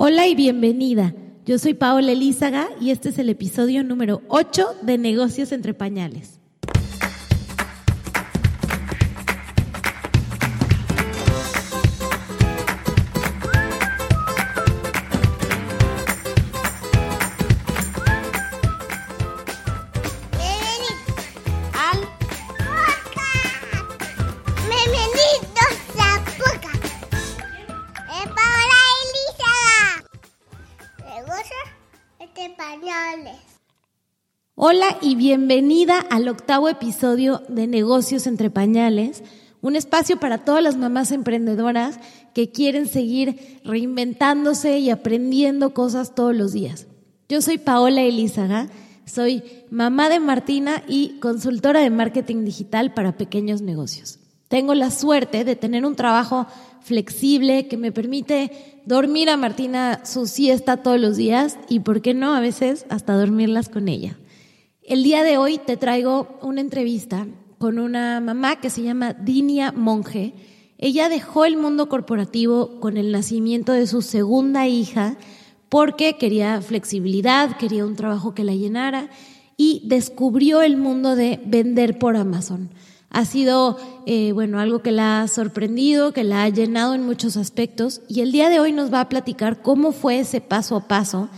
Hola y bienvenida. Yo soy Paola Elízaga y este es el episodio número 8 de Negocios entre Pañales. Hola y bienvenida al octavo episodio de Negocios entre Pañales, un espacio para todas las mamás emprendedoras que quieren seguir reinventándose y aprendiendo cosas todos los días. Yo soy Paola Elizaga, soy mamá de Martina y consultora de marketing digital para pequeños negocios. Tengo la suerte de tener un trabajo flexible que me permite dormir a Martina su siesta todos los días y, ¿por qué no?, a veces hasta dormirlas con ella. El día de hoy te traigo una entrevista con una mamá que se llama Dinia Monge. Ella dejó el mundo corporativo con el nacimiento de su segunda hija porque quería flexibilidad, quería un trabajo que la llenara y descubrió el mundo de vender por Amazon. Ha sido, eh, bueno, algo que la ha sorprendido, que la ha llenado en muchos aspectos y el día de hoy nos va a platicar cómo fue ese paso a paso,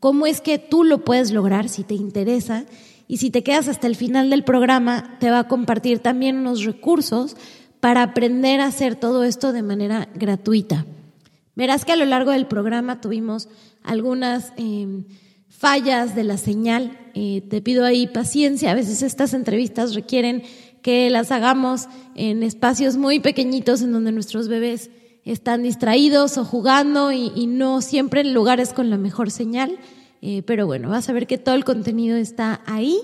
cómo es que tú lo puedes lograr si te interesa y si te quedas hasta el final del programa, te va a compartir también unos recursos para aprender a hacer todo esto de manera gratuita. Verás que a lo largo del programa tuvimos algunas em, fallas de la señal. Eh, te pido ahí paciencia. A veces estas entrevistas requieren que las hagamos en espacios muy pequeñitos en donde nuestros bebés están distraídos o jugando y no siempre en lugares con la mejor señal. Eh, pero bueno, vas a ver que todo el contenido está ahí.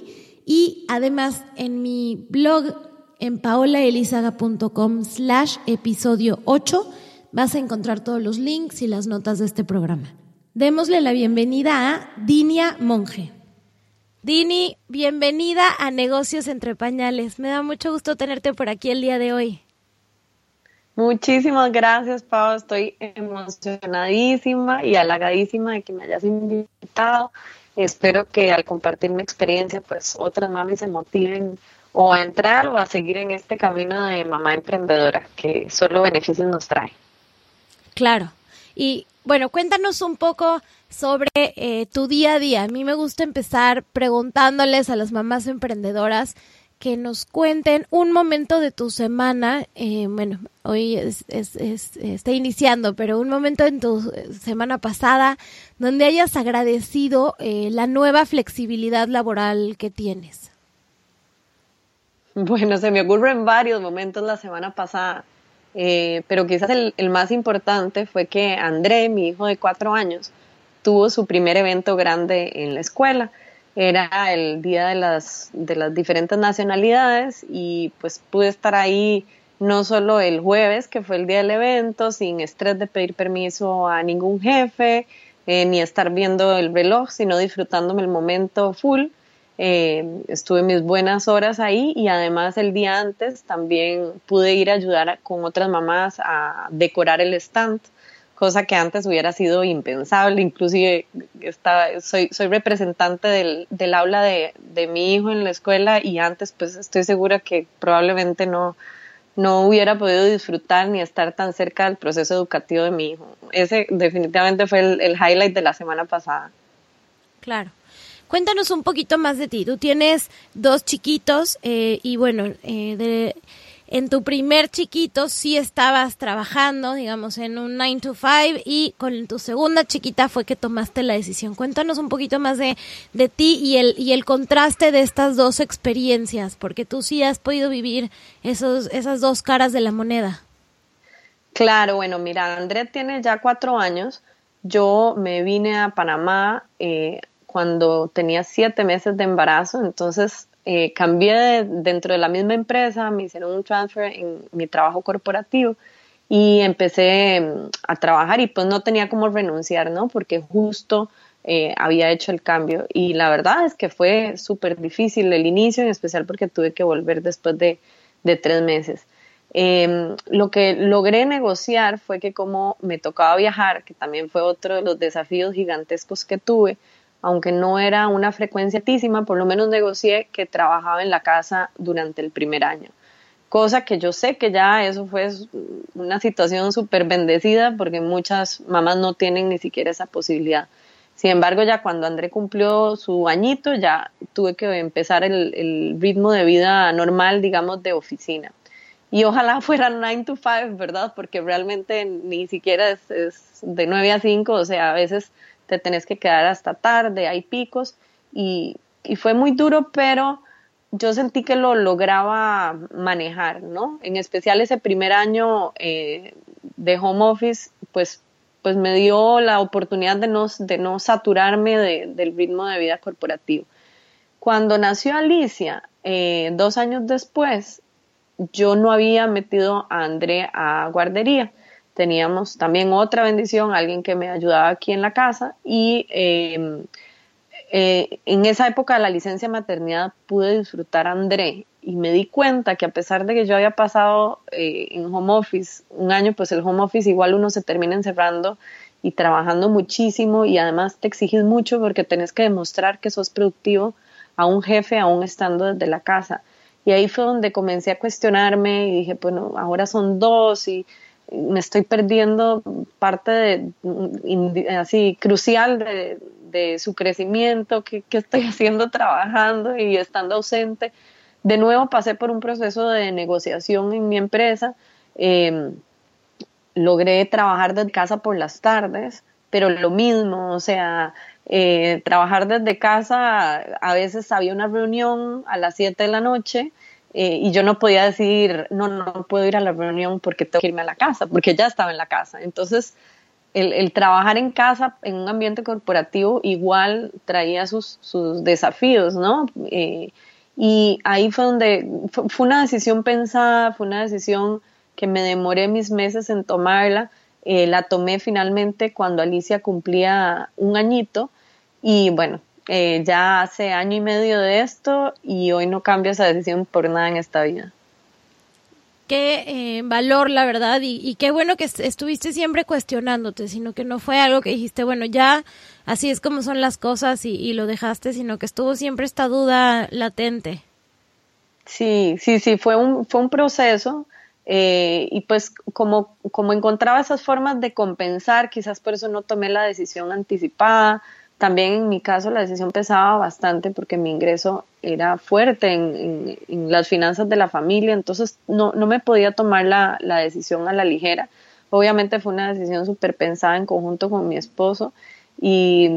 Y además en mi blog en paolaelizaga.com slash episodio 8 vas a encontrar todos los links y las notas de este programa. Démosle la bienvenida a Dinia Monge. Dini, bienvenida a Negocios entre Pañales. Me da mucho gusto tenerte por aquí el día de hoy. Muchísimas gracias, Pau. Estoy emocionadísima y halagadísima de que me hayas invitado. Espero que al compartir mi experiencia, pues otras mamis se motiven o a entrar o a seguir en este camino de mamá emprendedora que solo beneficios nos trae. Claro. Y bueno, cuéntanos un poco sobre eh, tu día a día. A mí me gusta empezar preguntándoles a las mamás emprendedoras que nos cuenten un momento de tu semana, eh, bueno, hoy es, está iniciando, pero un momento en tu semana pasada donde hayas agradecido eh, la nueva flexibilidad laboral que tienes. Bueno, se me ocurren varios momentos la semana pasada, eh, pero quizás el, el más importante fue que André, mi hijo de cuatro años, tuvo su primer evento grande en la escuela era el día de las, de las diferentes nacionalidades y pues pude estar ahí no solo el jueves, que fue el día del evento, sin estrés de pedir permiso a ningún jefe, eh, ni estar viendo el reloj, sino disfrutándome el momento full. Eh, estuve mis buenas horas ahí y además el día antes también pude ir a ayudar con otras mamás a decorar el stand cosa que antes hubiera sido impensable, inclusive estaba, soy, soy representante del, aula de, mi hijo en la escuela y antes pues estoy segura que probablemente no, no hubiera podido disfrutar ni estar tan cerca del proceso educativo de mi hijo. Ese definitivamente fue el, el highlight de la semana pasada. Claro. Cuéntanos un poquito más de ti. Tú tienes dos chiquitos eh, y bueno, eh, de en tu primer chiquito sí estabas trabajando, digamos, en un 9 to 5 y con tu segunda chiquita fue que tomaste la decisión. Cuéntanos un poquito más de, de ti y el, y el contraste de estas dos experiencias, porque tú sí has podido vivir esos, esas dos caras de la moneda. Claro, bueno, mira, André tiene ya cuatro años. Yo me vine a Panamá eh, cuando tenía siete meses de embarazo, entonces eh, cambié dentro de la misma empresa, me hicieron un transfer en mi trabajo corporativo y empecé mm, a trabajar y pues no tenía como renunciar, ¿no? Porque justo eh, había hecho el cambio y la verdad es que fue súper difícil el inicio, en especial porque tuve que volver después de, de tres meses. Em, lo que logré negociar fue que como me tocaba viajar, que también fue otro de los desafíos gigantescos que tuve, aunque no era una frecuencia altísima, por lo menos negocié que trabajaba en la casa durante el primer año. Cosa que yo sé que ya eso fue una situación súper bendecida porque muchas mamás no tienen ni siquiera esa posibilidad. Sin embargo, ya cuando André cumplió su añito, ya tuve que empezar el, ritmo de vida normal, digamos, de oficina y ojalá fuera 9 to 5, ¿verdad? Porque realmente ni siquiera es, de 9 a 5, o sea, a veces te tenés que quedar hasta tarde, hay picos y, fue muy duro, pero yo sentí que lo lograba manejar, ¿no? En especial ese primer año eh, de home office, pues, pues me dio la oportunidad de no, de no saturarme del ritmo de vida corporativo. Cuando nació Alicia, eh, dos años después, yo no había metido a André a guardería. Teníamos también otra bendición, alguien que me ayudaba aquí en la casa y em, eh, en esa época de la licencia maternidad pude disfrutar a André y me di cuenta que a pesar de que yo había pasado eh, en home office un año, pues el home office igual uno se termina encerrando y trabajando muchísimo y además te exiges mucho porque tenés que demostrar que sos productivo a un jefe aún estando desde la casa. Y ahí fue donde comencé a cuestionarme y dije, bueno, ahora son dos y me estoy perdiendo parte de, así crucial de, su crecimiento, que, estoy haciendo trabajando y estando ausente. De nuevo pasé por un proceso de negociación en mi empresa. Em, logré trabajar desde casa por las tardes, pero lo mismo, o sea, eh, trabajar desde casa, a veces había una reunión a las 7 de la noche eh, y yo no podía decir, no, no puedo ir a la reunión porque tengo que irme a la casa, porque ya estaba en la casa. Entonces, el, trabajar en casa, en un ambiente corporativo, igual traía sus, sus desafíos, ¿no? Eh, y ahí fue donde, fue, una decisión pensada, fue una decisión que me demoré mis meses en tomarla. la tomé finalmente cuando Alicia cumplía un añito y bueno, eh, ya hace año y medio de esto y hoy no cambio esa decisión por nada en esta vida. Qué eh, valor, la verdad, y, qué bueno que estuviste siempre cuestionándote, sino que no fue algo que dijiste, bueno, ya así es como son las cosas y, lo dejaste, sino que estuvo siempre esta duda latente. Sí, sí, sí, fue un, fue un proceso. Eh, y pues como, como encontraba esas formas de compensar, quizás por eso no tomé la decisión anticipada, también en mi caso la decisión pesaba bastante porque mi ingreso era fuerte en, las finanzas de la familia, entonces no, no me podía tomar la, decisión a la ligera. Obviamente fue una decisión súper pensada en conjunto con mi esposo y,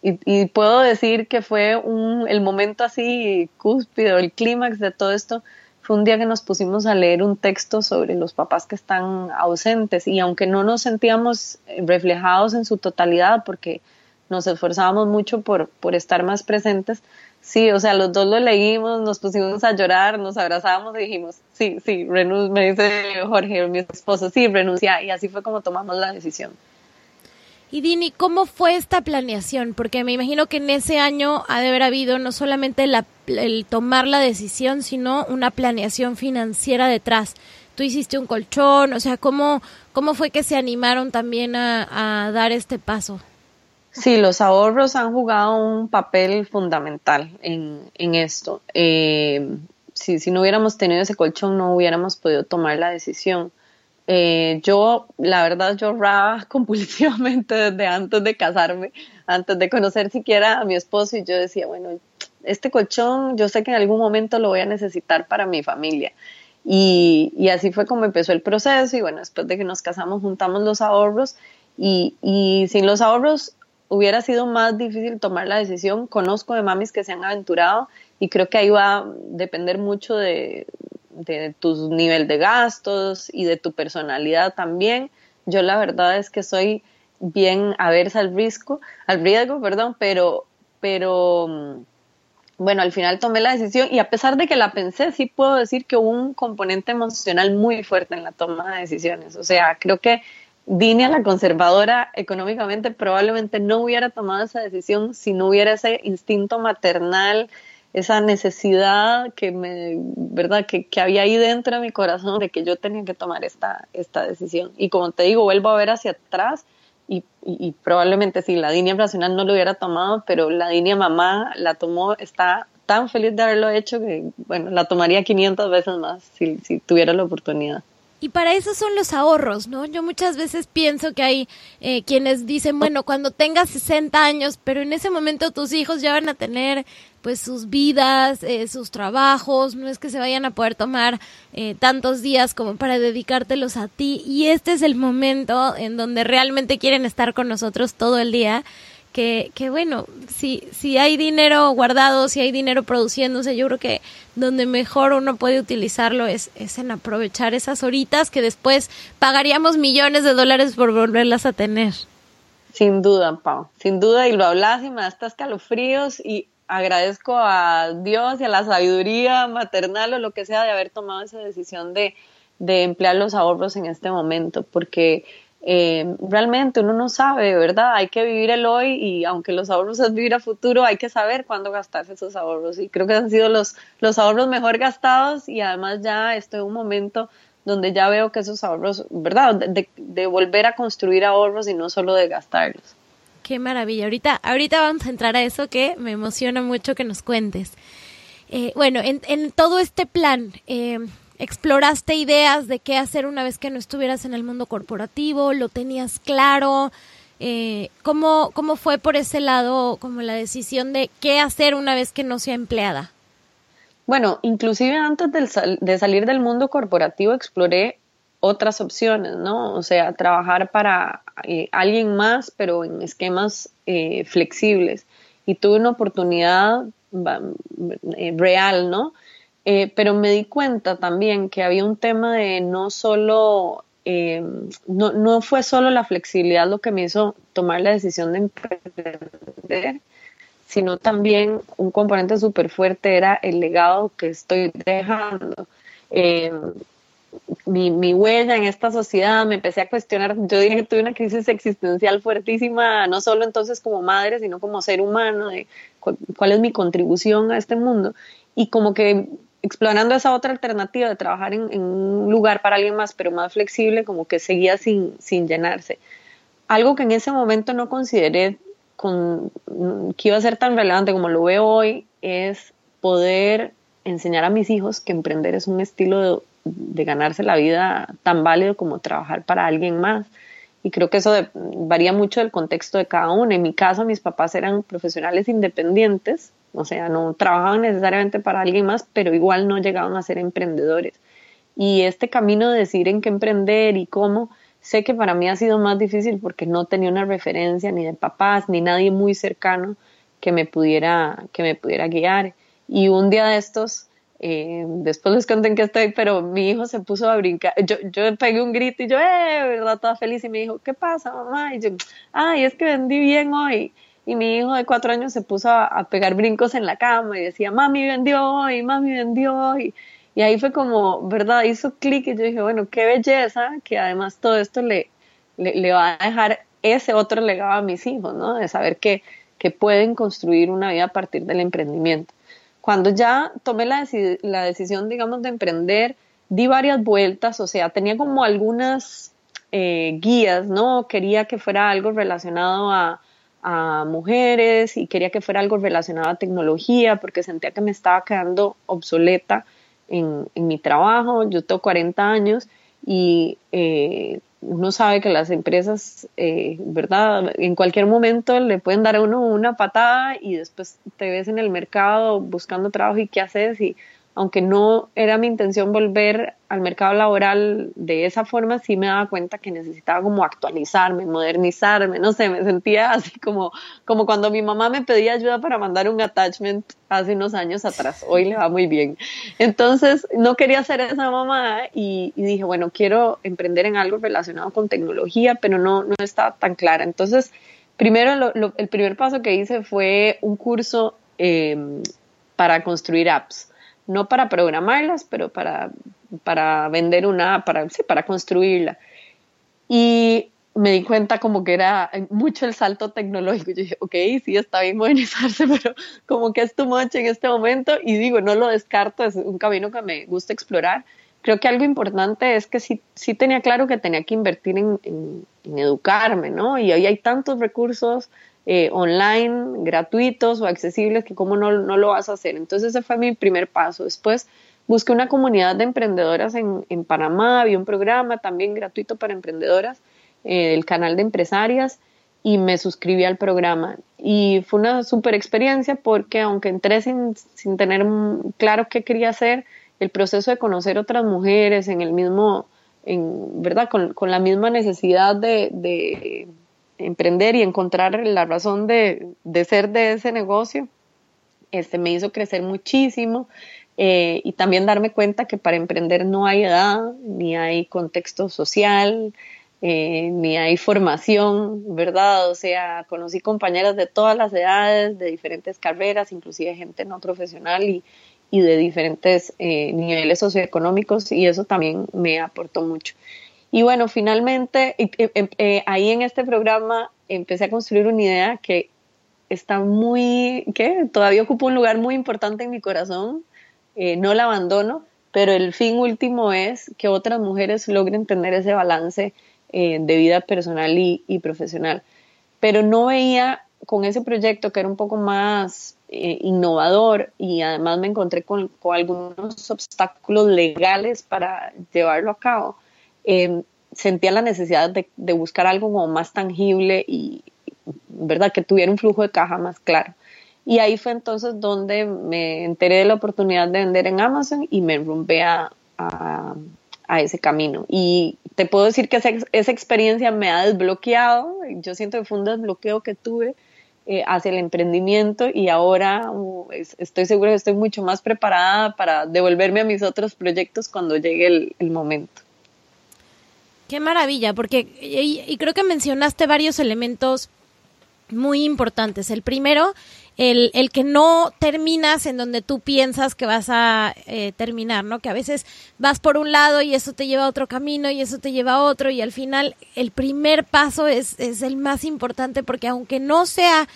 y, puedo decir que fue un, el momento así cúspide, el clímax de todo esto, fue un día que nos pusimos a leer un texto sobre los papás que están ausentes y aunque no nos sentíamos reflejados en su totalidad porque nos esforzábamos mucho por, por estar más presentes. Sí, o sea, los dos lo leímos, nos pusimos a llorar, nos abrazamos y dijimos, sí, sí, renuncia, me dice Jorge, mi esposo, sí, renuncia, y así fue como tomamos la decisión. Y Dini, ¿cómo fue esta planeación? Porque me imagino que en ese año ha de haber habido no solamente la, el tomar la decisión, sino una planeación financiera detrás. Tú hiciste un colchón, o sea, ¿cómo, cómo fue que se animaron también a, a dar este paso? Sí, los ahorros han jugado un papel fundamental en, en esto. Eh, si, no hubiéramos tenido ese colchón, no hubiéramos podido tomar la decisión. Eh, yo, la verdad, yo ahorraba compulsivamente desde antes de casarme, antes de conocer siquiera a mi esposo, y yo decía, bueno, este colchón yo sé que en algún momento lo voy a necesitar para mi familia. Y, y así fue como empezó el proceso, y bueno, después de que nos casamos, juntamos los ahorros, y, y sin los ahorros hubiera sido más difícil tomar la decisión. Conozco de mamis que se han aventurado y creo que ahí va a depender mucho de, de tu nivel de gastos y de tu personalidad también. Yo la verdad es que soy bien aversa al riesgo, al riesgo, perdón, pero, pero bueno, al final tomé la decisión y a pesar de que la pensé, sí puedo decir que hubo un componente emocional muy fuerte en la toma de decisiones. O sea, creo que a la conservadora económicamente, probablemente no hubiera tomado esa decisión si no hubiera ese instinto maternal esa necesidad que me, verdad, que, que, había ahí dentro de mi corazón de que yo tenía que tomar esta, esta decisión. Y como te digo, vuelvo a ver hacia atrás y, y, probablemente si la línea nacional no lo hubiera tomado, pero la línea mamá la tomó, está tan feliz de haberlo hecho que, bueno, la tomaría 500 veces más si, si tuviera la oportunidad. Y para eso son los ahorros, ¿no? Yo muchas veces pienso que hay eh, quienes dicen, bueno, cuando tengas 60 años, pero en ese momento tus hijos ya van a tener pues sus vidas, eh, sus trabajos, no es que se vayan a poder tomar eh, tantos días como para dedicártelos a ti. Y este es el momento en donde realmente quieren estar con nosotros todo el día que, que bueno, si, si hay dinero guardado, si hay dinero produciéndose, yo creo que donde mejor uno puede utilizarlo es, es en aprovechar esas horitas que después pagaríamos millones de dólares por volverlas a tener. Sin duda, Pau, sin duda, y lo hablas y me da hasta escalofríos y agradezco a Dios y a la sabiduría maternal o lo que sea de haber tomado esa decisión de, de emplear los ahorros en este momento, porque eh, realmente uno no sabe, ¿verdad? Hay que vivir el hoy y aunque los ahorros es vivir a futuro, hay que saber cuándo gastarse esos ahorros. Y creo que han sido los, los ahorros mejor gastados y además ya estoy en un momento donde ya veo que esos ahorros, ¿verdad? De, de, volver a construir ahorros y no solo de gastarlos. Qué maravilla. Ahorita, ahorita vamos a entrar a eso que me emociona mucho que nos cuentes. Eh, bueno, en, en, todo este plan, eh, exploraste ideas de qué hacer una vez que no estuvieras en el mundo corporativo, lo tenías claro. Eh, ¿cómo, ¿Cómo fue por ese lado como la decisión de qué hacer una vez que no sea empleada? Bueno, inclusive antes de, salir del mundo corporativo exploré otras opciones, ¿no? O sea, trabajar para eh, alguien más, pero en esquemas eh, flexibles. Y tuve una oportunidad eh, real, ¿no? Eh, pero me di cuenta también que había un tema de no solo, eh, no, no, fue solo la flexibilidad lo que me hizo tomar la decisión de emprender, sino también un componente súper fuerte era el legado que estoy dejando. Eh, mi, mi, huella en esta sociedad, me empecé a cuestionar, yo dije que tuve una crisis existencial fuertísima, no solo entonces como madre, sino como ser humano, de cuál es mi contribución a este mundo. Y como que explorando esa otra alternativa de trabajar en, un lugar para alguien más, pero más flexible, como que seguía sin, llenarse. Algo que en ese momento no consideré con, que iba a ser tan relevante como lo veo hoy es poder enseñar a mis hijos que emprender es un estilo de ganarse la vida tan válido como trabajar para alguien más. Y creo que eso varía mucho del contexto de cada uno. En mi caso, mis papás eran profesionales independientes, o sea, no trabajaban necesariamente para alguien más, pero igual no llegaban a ser emprendedores. Y este camino de decir en qué emprender y cómo, sé que para mí ha sido más difícil porque no tenía una referencia ni de papás ni nadie muy cercano que me pudiera, que me pudiera guiar. Y un día de estos, eh, después les conté en qué estoy, pero mi hijo se puso a brincar. Yo, yo pegué un grito y yo, eh, verdad, toda feliz. Y me dijo, ¿qué pasa, mamá? Y yo, ay, es que vendí bien hoy y mi hijo de cuatro años se puso a, pegar brincos en la cama y decía, mami vendió hoy, mami vendió. Y ahí fue como, ¿verdad? Hizo clic y yo dije, bueno, qué belleza que además todo esto le, le, va a dejar ese otro legado a mis hijos, ¿no? De saber que, que pueden construir una vida a partir del emprendimiento. Cuando ya tomé la, la decisión, digamos, de emprender, di varias vueltas, o sea, tenía como algunas eh, guías, ¿no? Quería que fuera algo relacionado a, a mujeres y quería que fuera algo relacionado a tecnología porque sentía que me estaba quedando obsoleta en, en mi trabajo. Yo tengo 40 años y eh, uno sabe que las empresas, eh, ¿verdad? En cualquier momento le pueden dar a uno una patada y después te ves en el mercado buscando trabajo y qué haces y aunque no era mi intención volver al mercado laboral de esa forma, sí me daba cuenta que necesitaba como actualizarme, modernizarme, no sé, me sentía así como, como cuando mi mamá me pedía ayuda para mandar un attachment hace unos años atrás, hoy le va muy bien. Entonces, no quería ser esa mamá y, dije, bueno, quiero emprender en algo relacionado con tecnología, pero no, no estaba tan clara. Entonces, primero, el primer paso que hice fue un curso eh, para construir apps no para programarlas, pero para, para vender una, para, sí, para construirla. Y me di cuenta como que era mucho el salto tecnológico. Yo dije, ok, sí, está bien modernizarse, pero como que es too much en este momento. Y digo, no lo descarto, es un camino que me gusta explorar. Creo que algo importante es que sí, sí tenía claro que tenía que invertir en, en, educarme, ¿no? Y hoy hay tantos recursos eh, online, gratuitos o accesibles, que cómo no, no lo vas a hacer. Entonces ese fue mi primer paso. Después busqué una comunidad de emprendedoras en, en Panamá, había un programa también gratuito para emprendedoras eh, el canal de empresarias y me suscribí al programa. Y fue una super experiencia porque aunque entré sin, sin tener claro qué quería hacer, el proceso de conocer otras mujeres en el mismo, en, ¿verdad? Con, con la misma necesidad de, de, emprender y encontrar la razón de, de, ser de ese negocio, este, me hizo crecer muchísimo. Eh, y también darme cuenta que para emprender no hay edad, ni hay contexto social, eh, ni hay formación, ¿verdad? O sea, conocí compañeras de todas las edades, de diferentes carreras, inclusive gente no profesional y, y de diferentes eh, niveles socioeconómicos y eso también me aportó mucho. Y bueno, finalmente eh, ahí en este programa empecé a construir una idea que está muy, que todavía ocupa un lugar muy importante en mi corazón, no la abandono, pero el fin último es que otras mujeres logren tener ese balance eh, de vida personal y, profesional. Pero no veía con ese proyecto que era un poco más eh, innovador y además me encontré con, algunos obstáculos legales para llevarlo a cabo, em, sentía la necesidad de, buscar algo como más tangible y, ¿verdad?, que tuviera un flujo de caja más claro. Y ahí fue entonces donde me enteré de la oportunidad de vender en Amazon y me rompé a, a ese camino. Y te puedo decir que esa, esa, experiencia me ha desbloqueado, yo siento que fue un desbloqueo que tuve eh, hacia el emprendimiento y ahora uh, estoy segura que estoy mucho más preparada para devolverme a mis otros proyectos cuando llegue el momento. Qué maravilla, porque y creo que mencionaste varios elementos muy importantes. El primero el, el que no terminas en donde tú piensas que vas a eh, terminar, ¿no? Que a veces vas por un lado y eso te lleva a otro camino y eso te lleva a otro y al final el primer paso es, es el más importante porque aunque no sea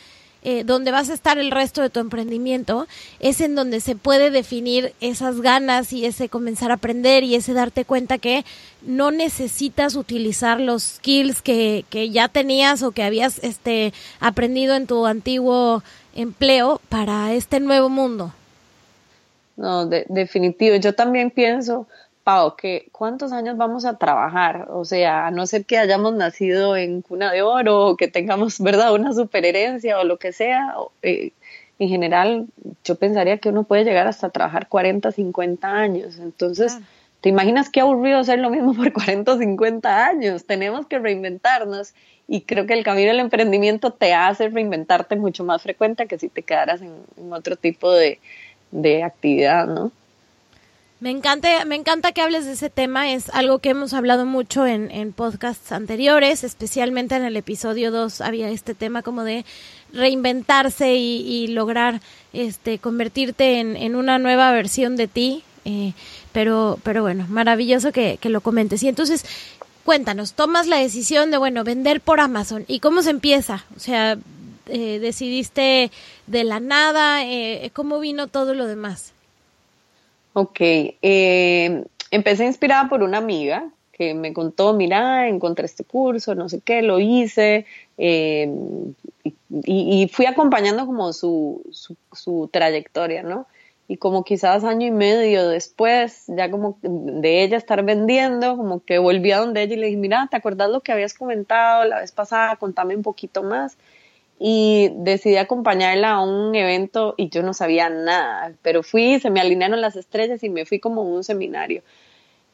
eh, donde vas a estar el resto de tu emprendimiento, es en donde se puede definir esas ganas y ese comenzar a aprender y ese darte cuenta que no necesitas utilizar los skills que, que ya tenías o que habías este, aprendido en tu antiguo empleo para este nuevo mundo. No, de, definitivo. Yo también pienso, Pau, que cuántos años vamos a trabajar, o sea, a no ser que hayamos nacido en cuna de oro o que tengamos, ¿verdad?, una superherencia o lo que sea. Eh, en general, yo pensaría que uno puede llegar hasta trabajar 40, 50 años. Entonces, ¿te imaginas qué aburrido hacer lo mismo por 40 o 50 años? Tenemos que reinventarnos y creo que el camino del emprendimiento te hace reinventarte mucho más frecuente que si te quedaras en, otro tipo de, actividad, ¿no? Me encanta, me encanta que hables de ese tema, es algo que hemos hablado mucho en, en podcasts anteriores, especialmente en el episodio 2 había este tema como de reinventarse y, lograr este convertirte en, una nueva versión de ti, eh, pero, pero bueno, maravilloso que, que lo comentes. Y entonces, cuéntanos, tomas la decisión de, bueno, vender por Amazon. ¿Y cómo se empieza? O sea, eh, decidiste de la nada, eh, ¿cómo vino todo lo demás? Ok, eh, empecé inspirada por una amiga que me contó, mira, encontré este curso, no sé qué, lo hice, y, y, fui acompañando como su, su, su trayectoria, ¿no? Y como quizás año y medio después, ya como de ella estar vendiendo, como que volví a donde ella y le dije, mira, ¿te acuerdas lo que habías comentado la vez pasada? Contame un poquito más. Y decidí acompañarla a un evento y yo no sabía nada, pero fui, se me alinearon las estrellas y me fui como a un seminario.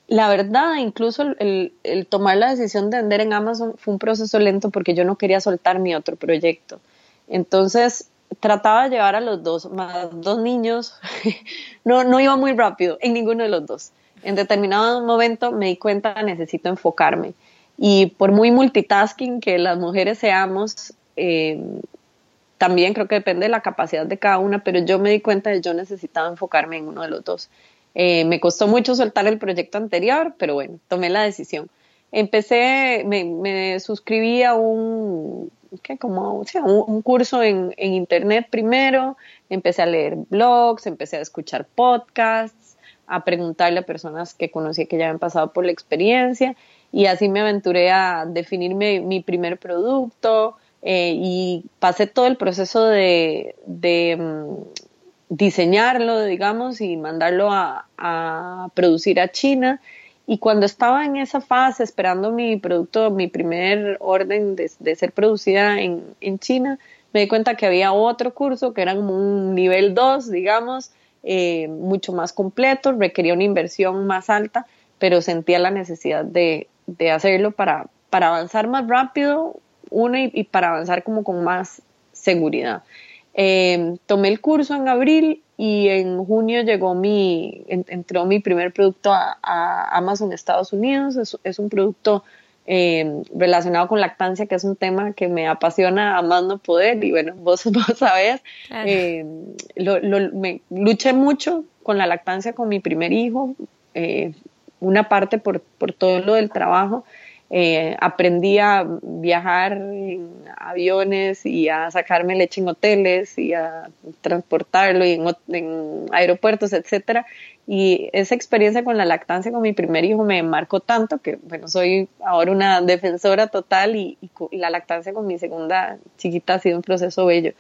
La verdad, incluso el, el tomar la decisión de vender en Amazon fue un proceso lento porque yo no quería soltar mi otro proyecto. Entonces, trataba de llevar a los dos, más dos niños, no, no iba muy rápido en ninguno de los dos. En determinado momento me di cuenta, necesito enfocarme. Y por muy multitasking que las mujeres seamos, eh, también creo que depende de la capacidad de cada una, pero yo me di cuenta de que yo necesitaba enfocarme en uno de los dos. Eh, me costó mucho soltar el proyecto anterior, pero bueno, tomé la decisión. empecé, me, me suscribí a un, ¿qué? Como, un, curso en, en, internet primero, empecé a leer blogs, empecé a escuchar podcasts, a preguntarle a personas que conocí que ya habían pasado por la experiencia y así me aventuré a definirme mi primer producto eh, y pasé todo el proceso de, de mm, diseñarlo, digamos, y mandarlo a, a producir a China y cuando estaba en esa fase, esperando mi producto, mi primer orden de, ser producida en, China, me di cuenta que había otro curso que era como un nivel 2, digamos, eh, mucho más completo, requería una inversión más alta, pero sentía la necesidad de, hacerlo para, avanzar más rápido, uno, y, para avanzar como con más seguridad. Eh, tomé el curso en abril y en junio llegó mi, entró mi primer producto a, Amazon Estados Unidos. Es, un producto eh, relacionado con lactancia, que es un tema que me apasiona a más no poder. Y bueno, vos, vos sabés, eh, me, luché mucho con la lactancia con mi primer hijo, eh, una parte por, por todo lo del trabajo eh, aprendí a viajar en aviones y a sacarme leche en hoteles y a transportarlo y en, aeropuertos, etcétera. Y esa experiencia con la lactancia con mi primer hijo me marcó tanto que, bueno, soy ahora una defensora total y, la lactancia con mi segunda chiquita ha sido un proceso bello.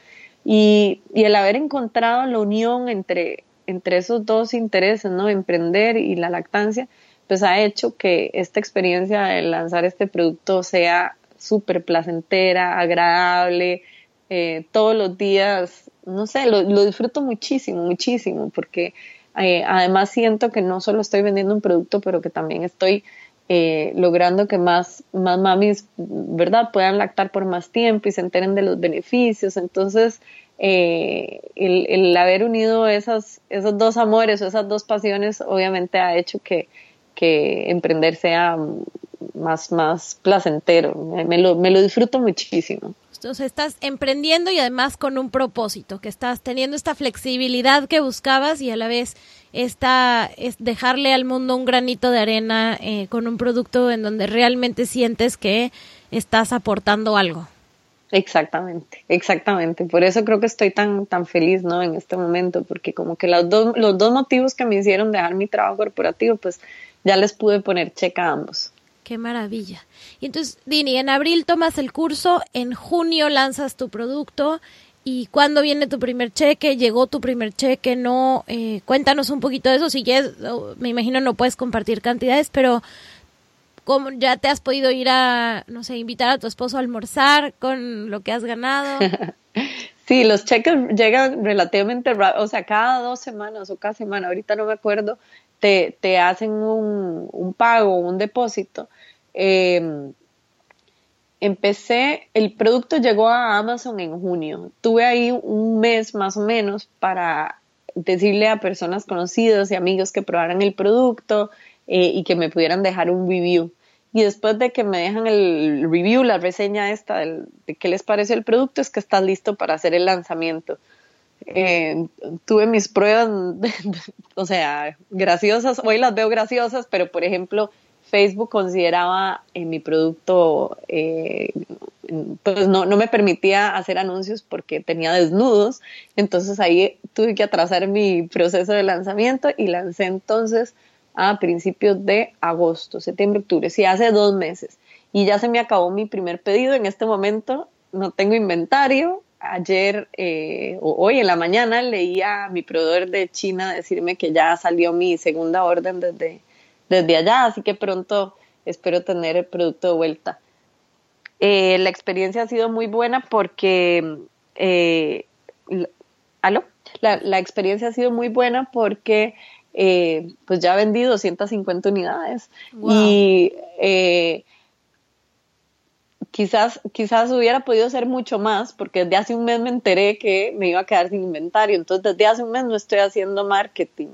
Y, y el haber encontrado la unión entre, entre esos dos intereses, ¿no? Emprender y la lactancia, pues ha hecho que esta experiencia de lanzar este producto sea súper placentera, agradable, eh, todos los días, no sé, lo, disfruto muchísimo, muchísimo, porque eh, además siento que no solo estoy vendiendo un producto, pero que también estoy eh, logrando que más, más mamis, ¿verdad?, puedan lactar por más tiempo y se enteren de los beneficios. Entonces, el, el, haber unido esas, esos dos amores o esas dos pasiones, obviamente ha hecho que, que emprender sea más, más placentero. Me, lo, me lo disfruto muchísimo. Entonces estás emprendiendo y además con un propósito, que estás teniendo esta flexibilidad que buscabas y a la vez esta, es dejarle al mundo un granito de arena eh, con un producto en donde realmente sientes que estás aportando algo. Exactamente, exactamente. Por eso creo que estoy tan, tan feliz, ¿no? En este momento, porque como que los dos, los dos motivos que me hicieron dejar mi trabajo corporativo, pues ya les pude poner checa a ambos. Qué maravilla. Y entonces, Dini, en abril tomas el curso, en junio lanzas tu producto. ¿Y cuándo viene tu primer cheque? ¿Llegó tu primer cheque? No, eh, cuéntanos un poquito de eso. Si quieres, me imagino no puedes compartir cantidades, pero ¿cómo ya te has podido ir a, no sé, invitar a tu esposo a almorzar con lo que has ganado? sí, los cheques llegan relativamente rápido, o sea, cada dos semanas o cada semana, ahorita no me acuerdo, te, hacen un, un, pago, un depósito. Em, empecé, el producto llegó a Amazon en junio. Tuve ahí un mes más o menos para decirle a personas conocidas y amigos que probaran el producto eh, y que me pudieran dejar un review. Y después de que me dejan el review, la reseña esta de qué les parece el producto, es que estás listo para hacer el lanzamiento. Eh, tuve mis pruebas, o sea, graciosas, hoy las veo graciosas, pero por ejemplo, Facebook consideraba en mi producto, eh, pues no, no me permitía hacer anuncios porque tenía desnudos, entonces ahí tuve que atrasar mi proceso de lanzamiento y lancé entonces a principios de agosto, septiembre, octubre, sí, hace dos meses. Y ya se me acabó mi primer pedido, en este momento no tengo inventario, ayer eh, o hoy en la mañana leía a mi proveedor de China decirme que ya salió mi segunda orden desde, desde allá, así que pronto espero tener el producto de vuelta. Eh, la experiencia ha sido muy buena porque, eh, ¿aló? La, la, experiencia ha sido muy buena porque pues ya vendí 250 unidades y quizás, quizás hubiera podido ser mucho más, porque desde hace un mes me enteré que me iba a quedar sin inventario, entonces desde hace un mes no estoy haciendo marketing,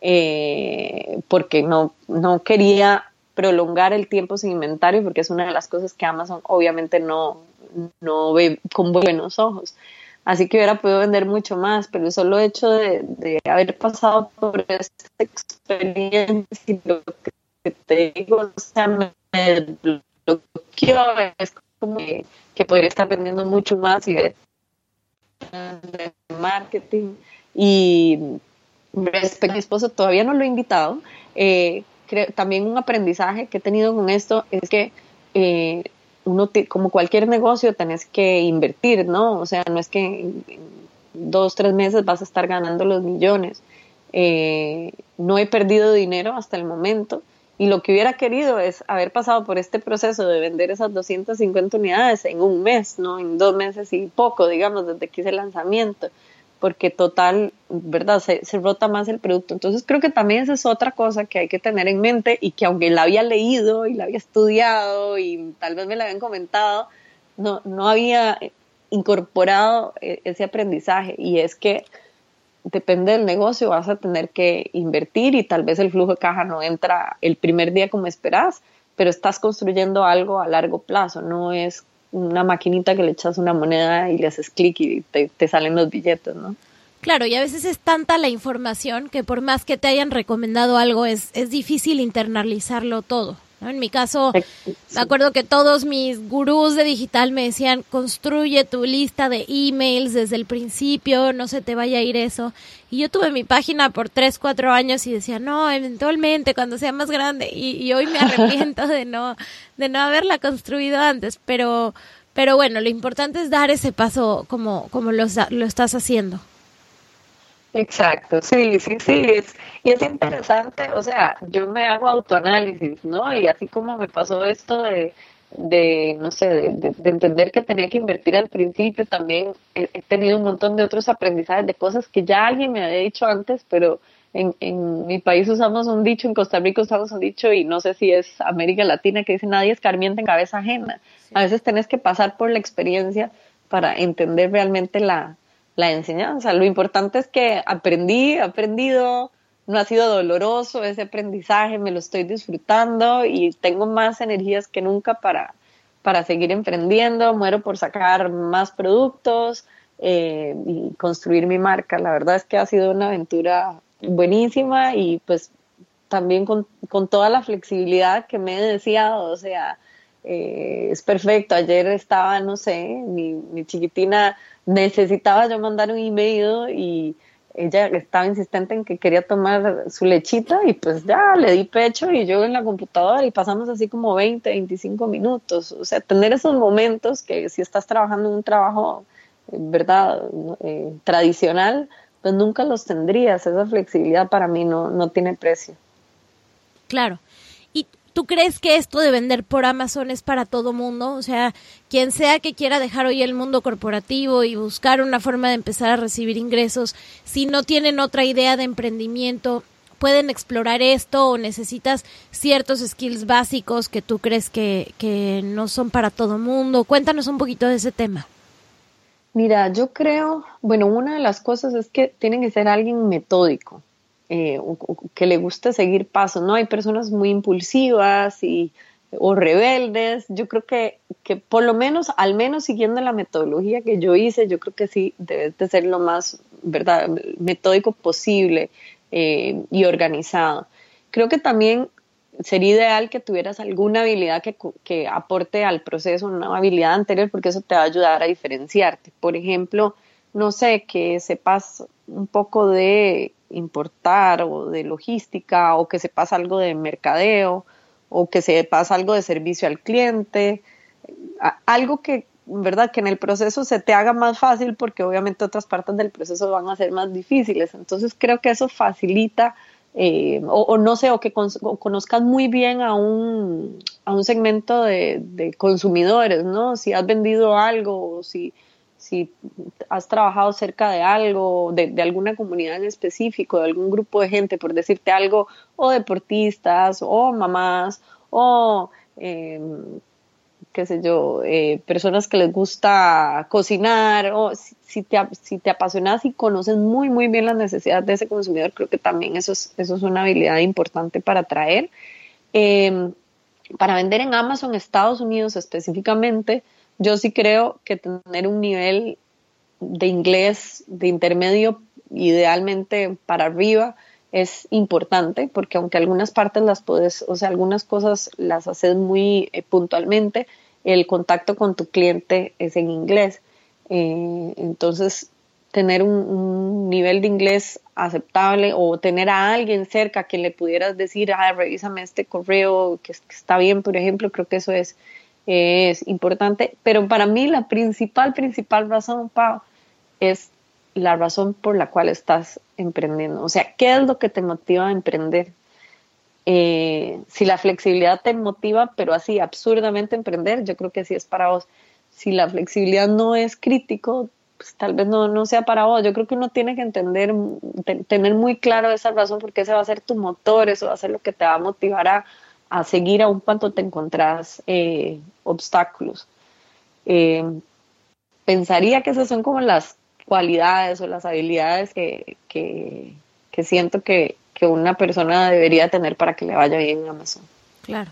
eh, porque no, no quería prolongar el tiempo sin inventario, porque es una de las cosas que Amazon obviamente no, no ve con buenos ojos. Así que hubiera podido vender mucho más, pero el solo hecho de, de haber pasado por esta experiencia, lo que te digo, o sea, me es como que, podría estar vendiendo mucho más y de marketing. Y respecto a mi esposo, todavía no lo he invitado. Eh, también un aprendizaje que he tenido con esto es que eh, uno, como cualquier negocio, tenés que invertir, ¿no? O sea, no es que en, dos, tres meses vas a estar ganando los millones. Eh, no he perdido dinero hasta el momento y lo que hubiera querido es haber pasado por este proceso de vender esas 250 unidades en un mes, ¿no? En dos meses y poco, digamos, desde que hice el lanzamiento porque total, ¿verdad? Se, rota más el producto. Entonces creo que también esa es otra cosa que hay que tener en mente y que aunque la había leído y la había estudiado y tal vez me la habían comentado, no, no había incorporado e, ese aprendizaje y es que depende del negocio, vas a tener que invertir y tal vez el flujo de caja no entra el primer día como esperas, pero estás construyendo algo a largo plazo, no es una maquinita que le echas una moneda y le haces clic y te, te, salen los billetes, ¿no? Claro, y a veces es tanta la información que por más que te hayan recomendado algo, es, es difícil internalizarlo todo. En mi caso, me acuerdo que todos mis gurús de digital me decían, construye tu lista de emails desde el principio, no se te vaya a ir eso. Y yo tuve mi página por tres, cuatro años y decía, no, eventualmente cuando sea más grande. Y, hoy me arrepiento de no, de no haberla construido antes. Pero, pero bueno, lo importante es dar ese paso como, como lo, lo estás haciendo. Exacto, sí, sí, sí, es, y es interesante, o sea, yo me hago autoanálisis, ¿no? Y así como me pasó esto de, de no sé, de, entender que tenía que invertir al principio, también he, tenido un montón de otros aprendizajes de cosas que ya alguien me había dicho antes, pero en, en mi país usamos un dicho, en Costa Rica usamos un dicho, y no sé si es América Latina, que dice nadie escarmienta en cabeza ajena. A veces tenés que pasar por la experiencia para entender realmente la la enseñanza. Lo importante es que aprendí, aprendido, no ha sido doloroso ese aprendizaje, me lo estoy disfrutando y tengo más energías que nunca para, para seguir emprendiendo, muero por sacar más productos eh, y construir mi marca. La verdad es que ha sido una aventura buenísima y pues también con, con toda la flexibilidad que me he deseado, o sea, eh, es perfecto. Ayer estaba, no sé, mi chiquitina necesitaba yo mandar un email y ella estaba insistente en que quería tomar su lechita y pues ya le di pecho y yo en la computadora y pasamos así como 20, 25 minutos. O sea, tener esos momentos que si estás trabajando en un trabajo, eh, ¿verdad? Eh, tradicional, pues nunca los tendrías. Esa flexibilidad para mí no, no tiene precio. Claro. ¿Tú crees que esto de vender por Amazon es para todo mundo? O sea, quien sea que quiera dejar hoy el mundo corporativo y buscar una forma de empezar a recibir ingresos, si no tienen otra idea de emprendimiento, pueden explorar esto o necesitas ciertos skills básicos que tú crees que, que no son para todo mundo? Cuéntanos un poquito de ese tema. Mira, yo creo, bueno, una de las cosas es que tienen que ser alguien metódico. Eh, que le guste seguir pasos, ¿no? Hay personas muy impulsivas y, o rebeldes. Yo creo que, que por lo menos, al menos siguiendo la metodología que yo hice, yo creo que sí debes de ser lo más, ¿verdad?, metódico posible eh, y organizado. Creo que también sería ideal que tuvieras alguna habilidad que, que, aporte al proceso, una habilidad anterior, porque eso te va a ayudar a diferenciarte. Por ejemplo, no sé, que sepas un poco de importar o de logística o que se pasa algo de mercadeo o que se pasa algo de servicio al cliente, algo que, ¿verdad? Que en el proceso se te haga más fácil porque obviamente otras partes del proceso van a ser más difíciles. Entonces creo que eso facilita eh, o, no sé, o que conozcas muy bien a un, a un segmento de, de, consumidores, ¿no? Si has vendido algo o si si has trabajado cerca de algo, de, alguna comunidad en específico, de algún grupo de gente, por decirte algo, o deportistas, o mamás, o em, qué sé yo, eh, personas que les gusta cocinar, o si, te, si te apasionas y conoces muy, muy bien las necesidades de ese consumidor, creo que también eso es, eso es una habilidad importante para atraer. Em, para vender en Amazon Estados Unidos específicamente, yo sí creo que tener un nivel de inglés de intermedio, idealmente para arriba, es importante porque aunque algunas partes las puedes, o sea, algunas cosas las haces muy eh, puntualmente, el contacto con tu cliente es en inglés. Eh, entonces, tener un, nivel de inglés aceptable o tener a alguien cerca que le pudieras decir, ah, revísame este correo que, está bien, por ejemplo, creo que eso es, es importante. Pero para mí la principal, principal razón, Pau, es la razón por la cual estás emprendiendo. O sea, ¿qué es lo que te motiva a emprender? Eh, si la flexibilidad te motiva, pero así absurdamente emprender, yo creo que sí es para vos. Si la flexibilidad no es crítico, pues tal vez no, no sea para vos. Yo creo que uno tiene que entender, tener muy claro esa razón, porque ese va a ser tu motor, eso va a ser lo que te va a motivar a, a seguir aun cuando te encontrás eh, obstáculos. Eh, pensaría que esas son como las cualidades o las habilidades que, que, que siento que, que una persona debería tener para que le vaya bien en Amazon. Claro.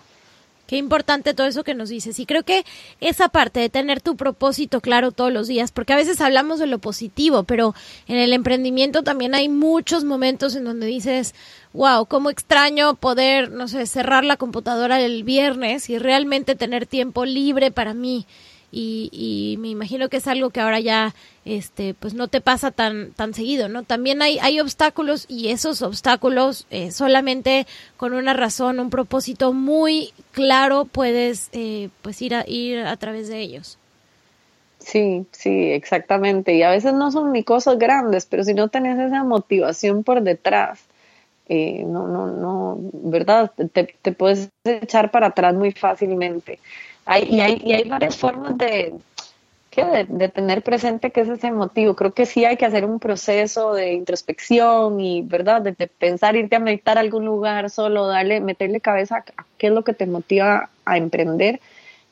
Qué importante todo eso que nos dices. Y creo que esa parte de tener tu propósito claro todos los días, porque a veces hablamos de lo positivo, pero en el emprendimiento también hay muchos momentos en donde dices, wow, cómo extraño poder, no sé, cerrar la computadora el viernes y realmente tener tiempo libre para mí y, me imagino que es algo que ahora ya este pues no te pasa tan tan seguido no también hay hay obstáculos y esos obstáculos eh, solamente con una razón un propósito muy claro puedes eh, pues ir a ir a través de ellos. Sí, sí, exactamente. Y a veces no son ni cosas grandes, pero si no tenés esa motivación por detrás, eh, no, no, no, ¿verdad? Te, puedes echar para atrás muy fácilmente y, hay, y hay varias formas de, de, tener presente que es ese motivo. Creo que sí hay que hacer un proceso de introspección y, ¿verdad? De, pensar, irte a meditar a algún lugar solo, darle, meterle cabeza a, qué es lo que te motiva a emprender.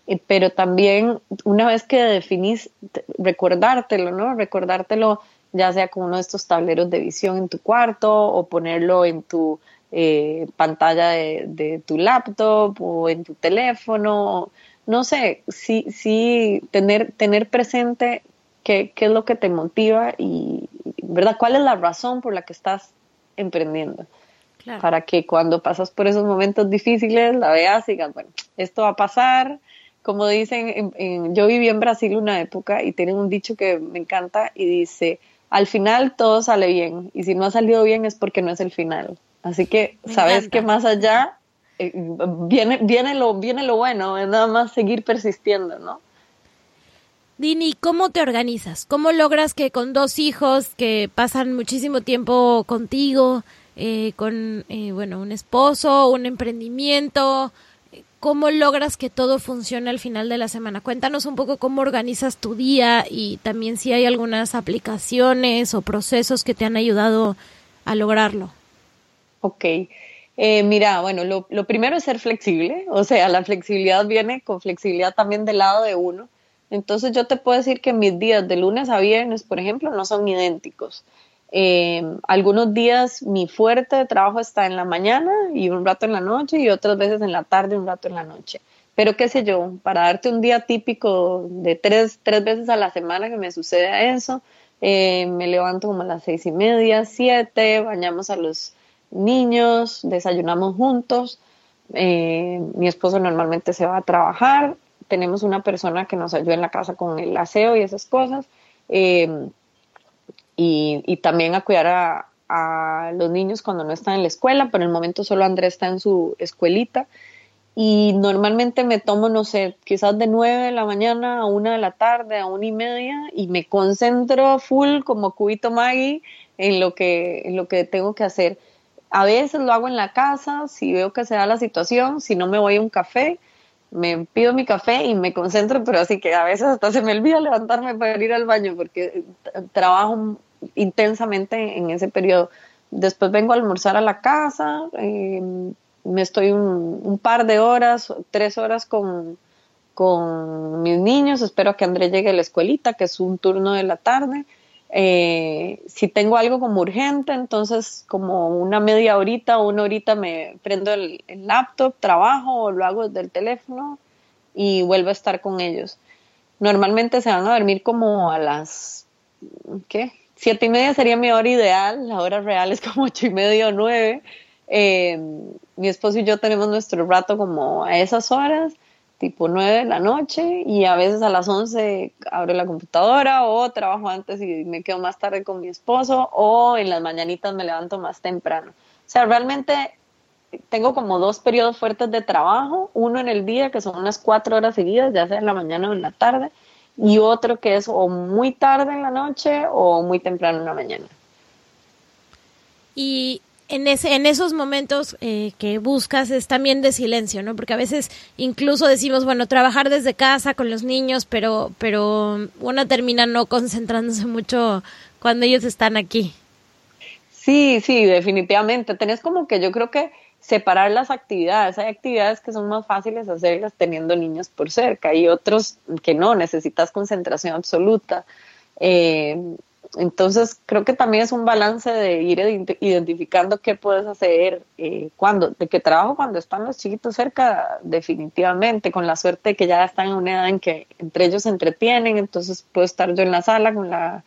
Eh, pero también, una vez que definís, recordártelo, ¿no? Recordártelo ya sea con uno de estos tableros de visión en tu cuarto o ponerlo en tu eh, pantalla de, de, tu laptop o en tu teléfono no sé, sí, sí, tener, tener presente qué, qué es lo que te motiva y, ¿verdad? ¿Cuál es la razón por la que estás emprendiendo? Para que cuando pasas por esos momentos difíciles la veas y digas, bueno, esto va a pasar. Como dicen, yo viví en Brasil una época y tienen un dicho que me encanta y dice, al final todo sale bien y si no ha salido bien es porque no es el final. Así que sabes que más allá eh, viene, viene, lo, viene lo bueno, es nada más seguir persistiendo, ¿no? Dini, ¿cómo te organizas? ¿Cómo logras que con dos hijos que pasan muchísimo tiempo contigo, eh, con, eh, bueno, un esposo, un emprendimiento, cómo logras que todo funcione al final de la semana? Cuéntanos un poco cómo organizas tu día y también si hay algunas aplicaciones o procesos que te han ayudado a lograrlo. Ok. Eh, mira, bueno, lo, lo, primero es ser flexible, o sea, la flexibilidad viene con flexibilidad también del lado de uno. Entonces yo te puedo decir que mis días de lunes a viernes, por ejemplo, no son idénticos. Eh, algunos días mi fuerte de trabajo está en la mañana y un rato en la noche y otras veces en la tarde un rato en la noche. Pero qué sé yo, para darte un día típico de tres, tres veces a la semana que me sucede eso, eh, me levanto como a las seis y media, siete, bañamos a los niños, desayunamos juntos. Eh, mi esposo normalmente se va a trabajar, tenemos una persona que nos ayuda en la casa con el aseo y esas cosas, y, también a cuidar a, los niños cuando no están en la escuela, en el momento solo Andrés está en su escuelita. Y normalmente me tomo, no sé, quizás de 9 de la mañana a 1 de la tarde, a una y media, y me concentro full como cubito Maggie en lo que, en lo que tengo que hacer a veces lo hago en la casa, si veo que se da la situación, si no me voy a un café, me pido mi café y me concentro, pero así que a veces hasta se me olvida levantarme para ir al baño porque trabajo intensamente en ese periodo. Después vengo a almorzar a la casa, em, me estoy un, par de horas, tres horas con, con mis niños, espero que André llegue a la escuelita, que es un turno de la tarde eh, si tengo algo como urgente, entonces como una media horita o una horita me prendo el, laptop, trabajo o lo hago desde el teléfono y vuelvo a estar con ellos. Normalmente se van a dormir como a las, ¿qué? Siete y media sería mi hora ideal, la hora real es como ocho y media o nueve. Eh, mi esposo y yo tenemos nuestro rato como a esas horas, tipo nueve de la noche, y a veces a las once abro la computadora o trabajo antes y me quedo más tarde con mi esposo o en las mañanitas me levanto más temprano. O sea, realmente tengo como dos periodos fuertes de trabajo, uno en el día que son unas cuatro horas seguidas, ya sea en la mañana o en la tarde, y otro que es o muy tarde en la noche o muy temprano en la mañana. Y en, ese, en esos momentos eh, que buscas es también de silencio, ¿no? Porque a veces incluso decimos, bueno, trabajar desde casa con los niños, pero, pero una termina no concentrándose mucho cuando ellos están aquí. Sí, sí, definitivamente. Tenés como que yo creo que separar las actividades. Hay actividades que son más fáciles hacerlas teniendo niños por cerca y otros que no, necesitas concentración absoluta. Eh, entonces, creo que también es un balance de ir identificando qué puedes hacer, eh, cuando, de que trabajo cuando están los chiquitos cerca, definitivamente, con la suerte que ya están en una edad en que entre ellos se entretienen, entonces puedo estar yo en la sala con la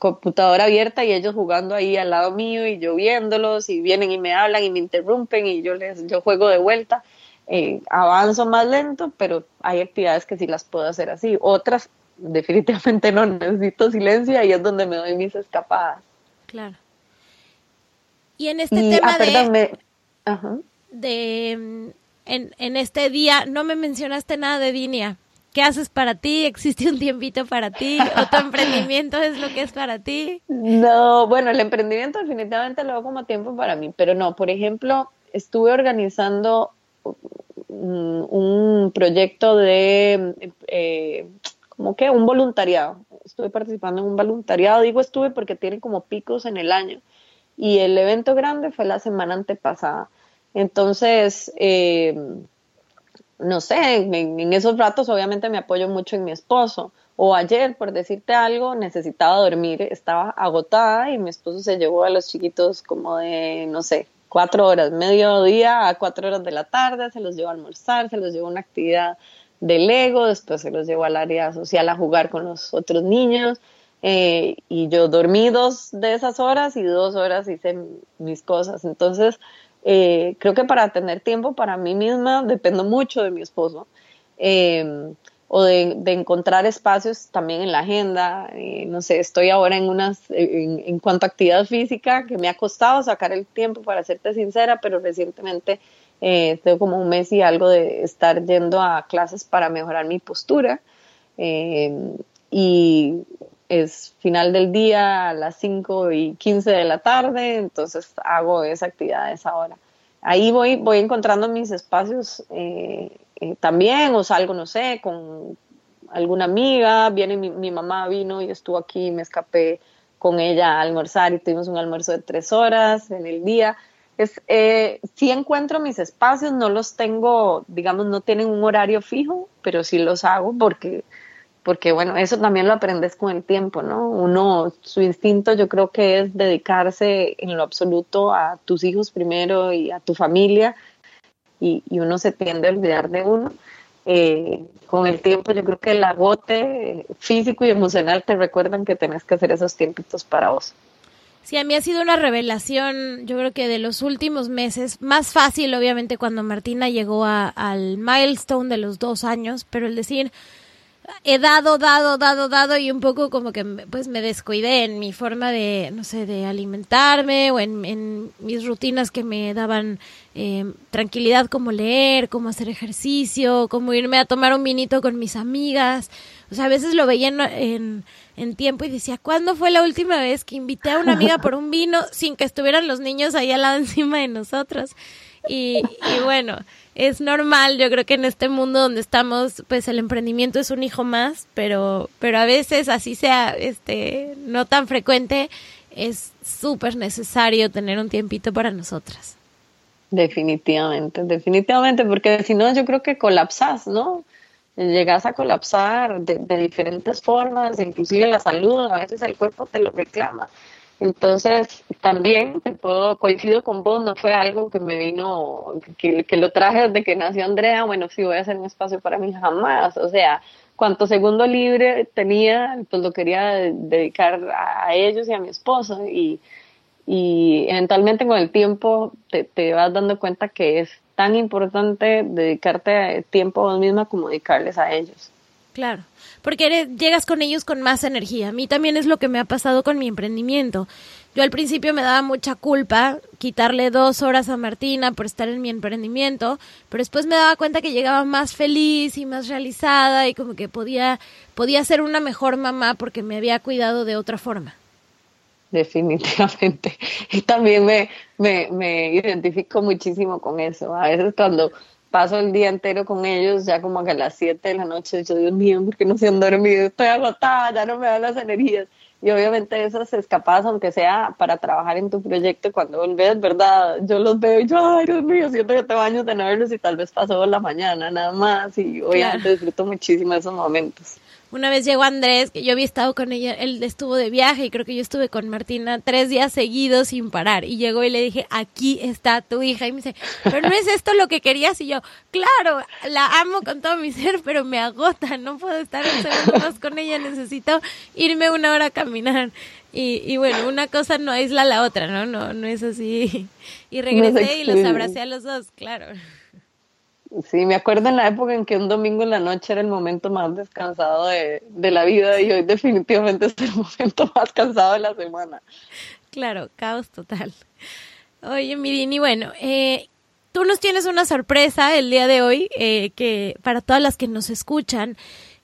computadora abierta y ellos jugando ahí al lado mío y yo viéndolos y vienen y me hablan y me interrumpen y yo les yo juego de vuelta. Eh, avanzo más lento, pero hay actividades que sí las puedo hacer así. Otras definitivamente no, necesito silencio y es donde me doy mis escapadas. Claro. Y en este tema ah, de, de mm, en, en este día, no me mencionaste nada de Dinia. ¿Qué haces para ti? ¿Existe un tiempito para ti? ¿O tu emprendimiento es lo que es para ti? No, bueno, el emprendimiento definitivamente lo hago como tiempo para mí, pero no, por ejemplo, estuve organizando un proyecto de, eh, como que un voluntariado. Estuve participando en un voluntariado, digo estuve porque tiene como picos en el año. Y el evento grande fue la semana antepasada. Entonces, eh, no sé, en, esos ratos obviamente me apoyo mucho en mi esposo. O ayer, por decirte algo, necesitaba dormir, estaba agotada y mi esposo se llevó a los chiquitos como de, no sé, cuatro horas, medio día a cuatro horas de la tarde, se los llevó a almorzar, se los llevó a una actividad de Lego, después se los llevó al área social a jugar con los otros niños. Eh, y yo dormí dos de esas horas y dos horas hice mis cosas. Entonces, eh, creo que para tener tiempo para mí misma dependo mucho de mi esposo. Eh, o de, encontrar espacios también en la agenda. Eh, no sé, estoy ahora en unas, en, cuanto a actividad física, que me ha costado sacar el tiempo, para serte sincera, pero recientemente tengo como un mes y algo de estar yendo a clases para mejorar mi postura. y es final del día a las 5 y 15 de la tarde, entonces hago esa actividad a esa hora. Ahí voy, voy encontrando mis espacios eh, eh, también, o salgo, no sé, con alguna amiga, viene mi, mamá, vino y estuvo aquí, me escapé con ella a almorzar y tuvimos un almuerzo de tres horas en el día. Es, eh, encuentro mis espacios, no los tengo, digamos, no tienen un horario fijo, pero sí los hago porque porque bueno, eso también lo aprendes con el tiempo, ¿no? Uno, su instinto yo creo que es dedicarse en lo absoluto a tus hijos primero y a tu familia y, uno se tiende a olvidar de uno. Eh, con el tiempo yo creo que el agote físico y emocional te recuerdan que tenés que hacer esos tiempitos para vos. Sí, a mí ha sido una revelación, yo creo que de los últimos meses, más fácil obviamente cuando Martina llegó al milestone de los dos años, pero el decir, he dado, dado, dado, dado y un poco como que pues me descuidé en mi forma de, no sé, de alimentarme o en, mis rutinas que me daban eh, tranquilidad como leer, como hacer ejercicio, como irme a tomar un vinito con mis amigas. O sea, a veces lo veía en, en, tiempo y decía, ¿cuándo fue la última vez que invité a una amiga por un vino sin que estuvieran los niños ahí al lado encima de nosotros? Y, y bueno, es normal, yo creo que en este mundo donde estamos, pues el emprendimiento es un hijo más, pero, pero a veces así sea, este, no tan frecuente, es súper necesario tener un tiempito para nosotras. Definitivamente, definitivamente, porque si no yo creo que colapsas, ¿no? Llegas a colapsar de, de diferentes formas, inclusive la salud, a veces el cuerpo te lo reclama. Entonces, también te puedo, coincido con vos, no fue algo que me vino, que, lo traje desde que nació Andrea, bueno, sí voy a hacer un espacio para mí jamás. O sea, cuanto segundo libre tenía, pues lo quería dedicar a ellos y a mi esposo y, y eventualmente con el tiempo te, te, vas dando cuenta que es tan importante dedicarte tiempo a vos misma como dedicarles a ellos. Claro, porque llegas con ellos con más energía. A mí también es lo que me ha pasado con mi emprendimiento. Yo al principio me daba mucha culpa quitarle dos horas a Martina por estar en mi emprendimiento, pero después me daba cuenta que llegaba más feliz y más realizada y como que podía, podía ser una mejor mamá porque me había cuidado de otra forma. Definitivamente. Y también me, me, me identifico muchísimo con eso. A veces cuando paso el día entero con ellos, ya como que a las 7 de la noche, yo, Dios mío, porque no se han dormido? Estoy agotada, ya no me dan las energías. Y obviamente esas escapadas, aunque sea para trabajar en tu proyecto, cuando volvés, ¿verdad? Yo los veo y yo, ay, Dios mío, siento que tengo años de no verlos y tal vez pasó la mañana nada más. Y obviamente disfruto muchísimo esos momentos. Una vez llegó Andrés, que yo había estado con ella, él estuvo de viaje y creo que yo estuve con Martina tres días seguidos sin parar. Y llegó y le dije, aquí está tu hija. Y me dice, pero no es esto lo que querías. Y yo, claro, la amo con todo mi ser, pero me agota. No puedo estar un segundo más con ella. Necesito irme una hora a caminar. Y, y bueno, una cosa no aísla la otra, ¿no? No, no es así. Y regresé y los abracé a los dos, claro. Sí, me acuerdo en la época en que un domingo en la noche era el momento más descansado de, la vida y hoy definitivamente es el momento más cansado de la semana. Claro, caos total. Oye, Mirini, bueno, eh, tú nos tienes una sorpresa el día de hoy eh, que para todas las que nos escuchan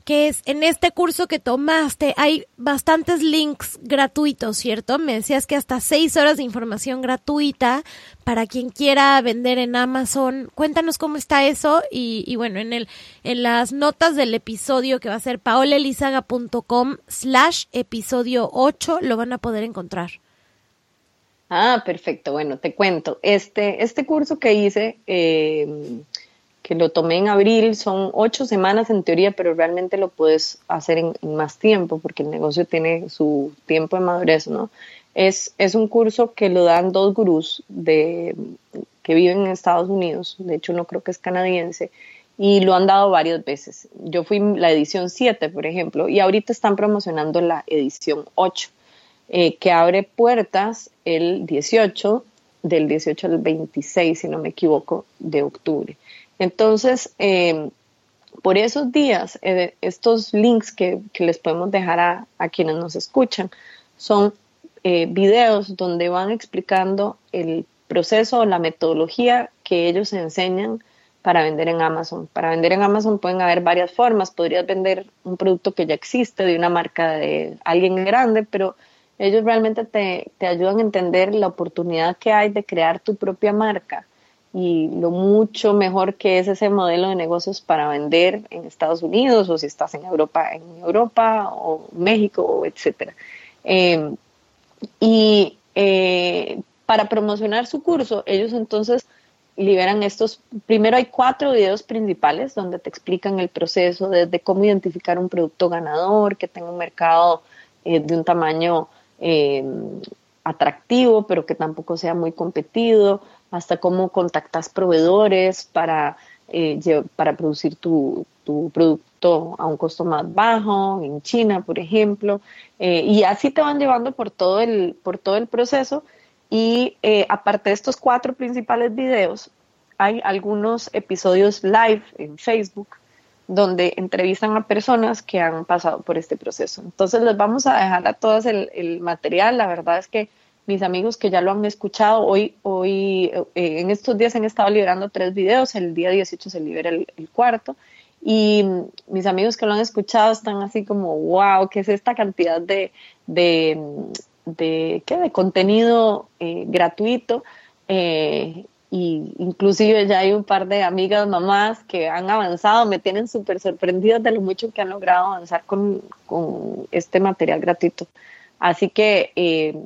que es en este curso que tomaste hay bastantes links gratuitos, ¿cierto? Me decías que hasta seis horas de información gratuita para quien quiera vender en Amazon. Cuéntanos cómo está eso y, bueno, en el en las notas del episodio que va a ser paolelizaga.com slash episodio 8 lo van a poder encontrar. Ah, perfecto. Bueno, te cuento. Este, este curso que hice eh, que lo tomé en abril, son ocho semanas en teoría, pero realmente lo puedes hacer en, más tiempo porque el negocio tiene su tiempo de madurez, ¿no? Es, es un curso que lo dan dos gurús de, que viven en Estados Unidos, de hecho no creo que es canadiense, y lo han dado varias veces. Yo fui la edición 7, por ejemplo, y ahorita están promocionando la edición 8, eh, que abre puertas el 18, del 18 al 26, si no me equivoco, de octubre. Entonces, em, por esos días, eh, estos links que, les podemos dejar a, quienes nos escuchan son eh, videos donde van explicando el proceso o la metodología que ellos enseñan para vender en Amazon. Para vender en Amazon pueden haber varias formas. Podrías vender un producto que ya existe de una marca de alguien grande, pero ellos realmente te, te ayudan a entender la oportunidad que hay de crear tu propia marca y lo mucho mejor que es ese modelo de negocios para vender en Estados Unidos o si estás en Europa, en Europa o México, etcétera. Em, y eh, para promocionar su curso, ellos entonces liberan estos, primero hay cuatro videos principales donde te explican el proceso desde cómo identificar un producto ganador, que tenga un mercado eh, de un tamaño em, atractivo, pero que tampoco sea muy competido, hasta cómo contactas proveedores para, eh, para producir tu, producto a un costo más bajo, en China, por ejemplo, eh, y así te van llevando por todo el, por todo el proceso. Y eh, aparte de estos cuatro principales videos, hay algunos episodios live en Facebook donde entrevistan a personas que han pasado por este proceso. Entonces les vamos a dejar a todas el, el material. La verdad es que mis amigos que ya lo han escuchado, hoy, hoy eh, en estos días han estado liberando tres videos, el día 18 se libera el, cuarto, y mis amigos que lo han escuchado están así como, wow, ¿qué es esta cantidad de, de, de, ¿qué? de contenido eh, gratuito? Eh, y inclusive ya hay un par de amigas mamás que han avanzado, me tienen súper sorprendidas de lo mucho que han logrado avanzar con, con este material gratuito. Así que eh,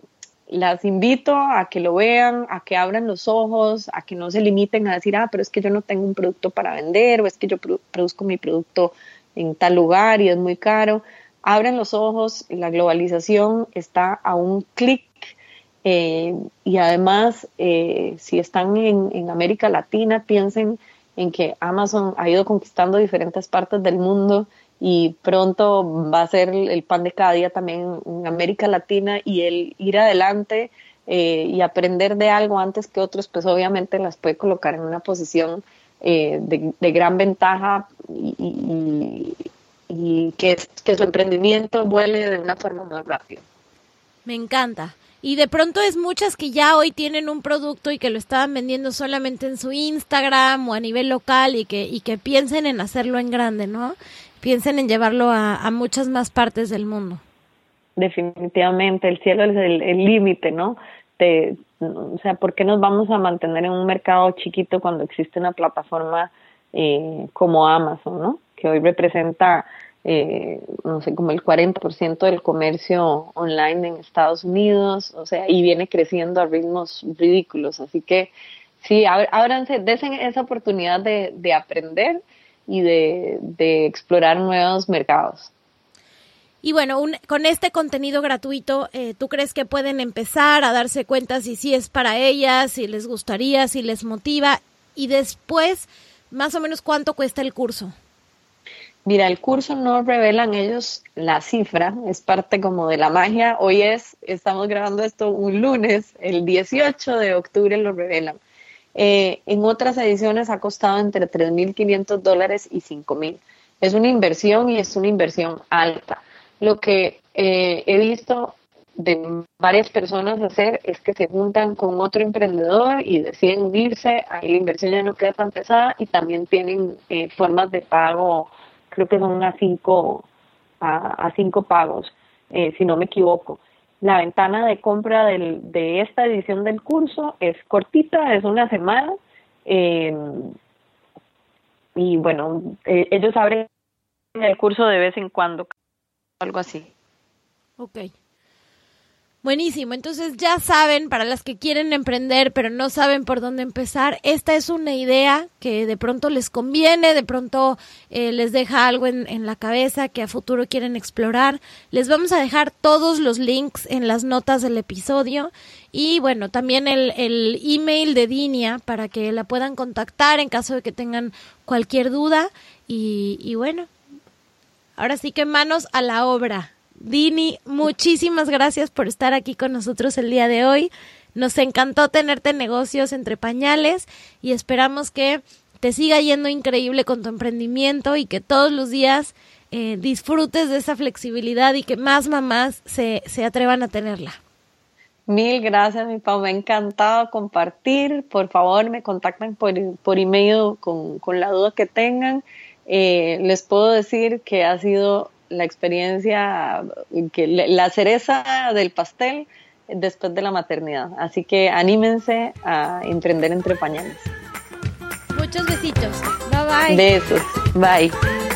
las invito a que lo vean, a que abran los ojos, a que no se limiten a decir, ah, pero es que yo no tengo un producto para vender o es que yo produzco mi producto en tal lugar y es muy caro. Abran los ojos, la globalización está a un clic eh, y además, eh, si están en, en América Latina, piensen en que Amazon ha ido conquistando diferentes partes del mundo y pronto va a ser el pan de cada día también en América Latina y el ir adelante eh, y aprender de algo antes que otros, pues obviamente las puede colocar en una posición eh, de, gran ventaja y, que, su emprendimiento vuele de una forma más rápida. Me encanta. Y de pronto es muchas que ya hoy tienen un producto y que lo estaban vendiendo solamente en su Instagram o a nivel local y que, y que piensen en hacerlo en grande, ¿no? Piensen en llevarlo a, muchas más partes del mundo. Definitivamente, el cielo es el límite, ¿no? o sea, ¿por qué nos vamos a mantener en un mercado chiquito cuando existe una plataforma eh, como Amazon, ¿no? Que hoy representa eh, no sé, como el 40% del comercio online en Estados Unidos, o sea, y viene creciendo a ritmos ridículos. Así que sí, ábranse, desen esa oportunidad de aprender y de, de, explorar nuevos mercados. Y bueno, con este contenido gratuito, eh, ¿tú crees que pueden empezar a darse cuenta si sí es para ellas, si les gustaría, si les motiva? Y después, más o menos, ¿cuánto cuesta el curso? Mira, el curso no revelan ellos la cifra, es parte como de la magia. Hoy es, estamos grabando esto un lunes, el 18 de octubre lo revelan. Eh, en otras ediciones ha costado entre 3.500 dólares y 5.000. Es una inversión y es una inversión alta. Lo que eh, he visto de varias personas hacer es que se juntan con otro emprendedor y deciden unirse, ahí la inversión ya no queda tan pesada y también tienen eh, formas de pago creo que son a cinco, a, cinco pagos, eh, si no me equivoco. La ventana de compra del, de esta edición del curso es cortita, es una semana. Eh, y bueno, eh, ellos abren el curso de vez en cuando, algo así. Ok. Buenísimo, entonces ya saben, para las que quieren emprender pero no saben por dónde empezar, esta es una idea que de pronto les conviene, de pronto eh, les deja algo en, la cabeza que a futuro quieren explorar. Les vamos a dejar todos los links en las notas del episodio y bueno, también el, el email de Dinia para que la puedan contactar en caso de que tengan cualquier duda y, y bueno, ahora sí que manos a la obra. Dini, muchísimas gracias por estar aquí con nosotros el día de hoy. Nos encantó tenerte en negocios entre pañales y esperamos que te siga yendo increíble con tu emprendimiento y que todos los días eh, disfrutes de esa flexibilidad y que más mamás se, se atrevan a tenerla. Mil gracias, mi Pau. Me ha encantado compartir. Por favor, me contactan por, por email con, con la duda que tengan. Eh, les puedo decir que ha sido la experiencia, que la cereza del pastel después de la maternidad. Así que anímense a emprender entre pañales. Muchos besitos. Bye bye. Besos. Bye.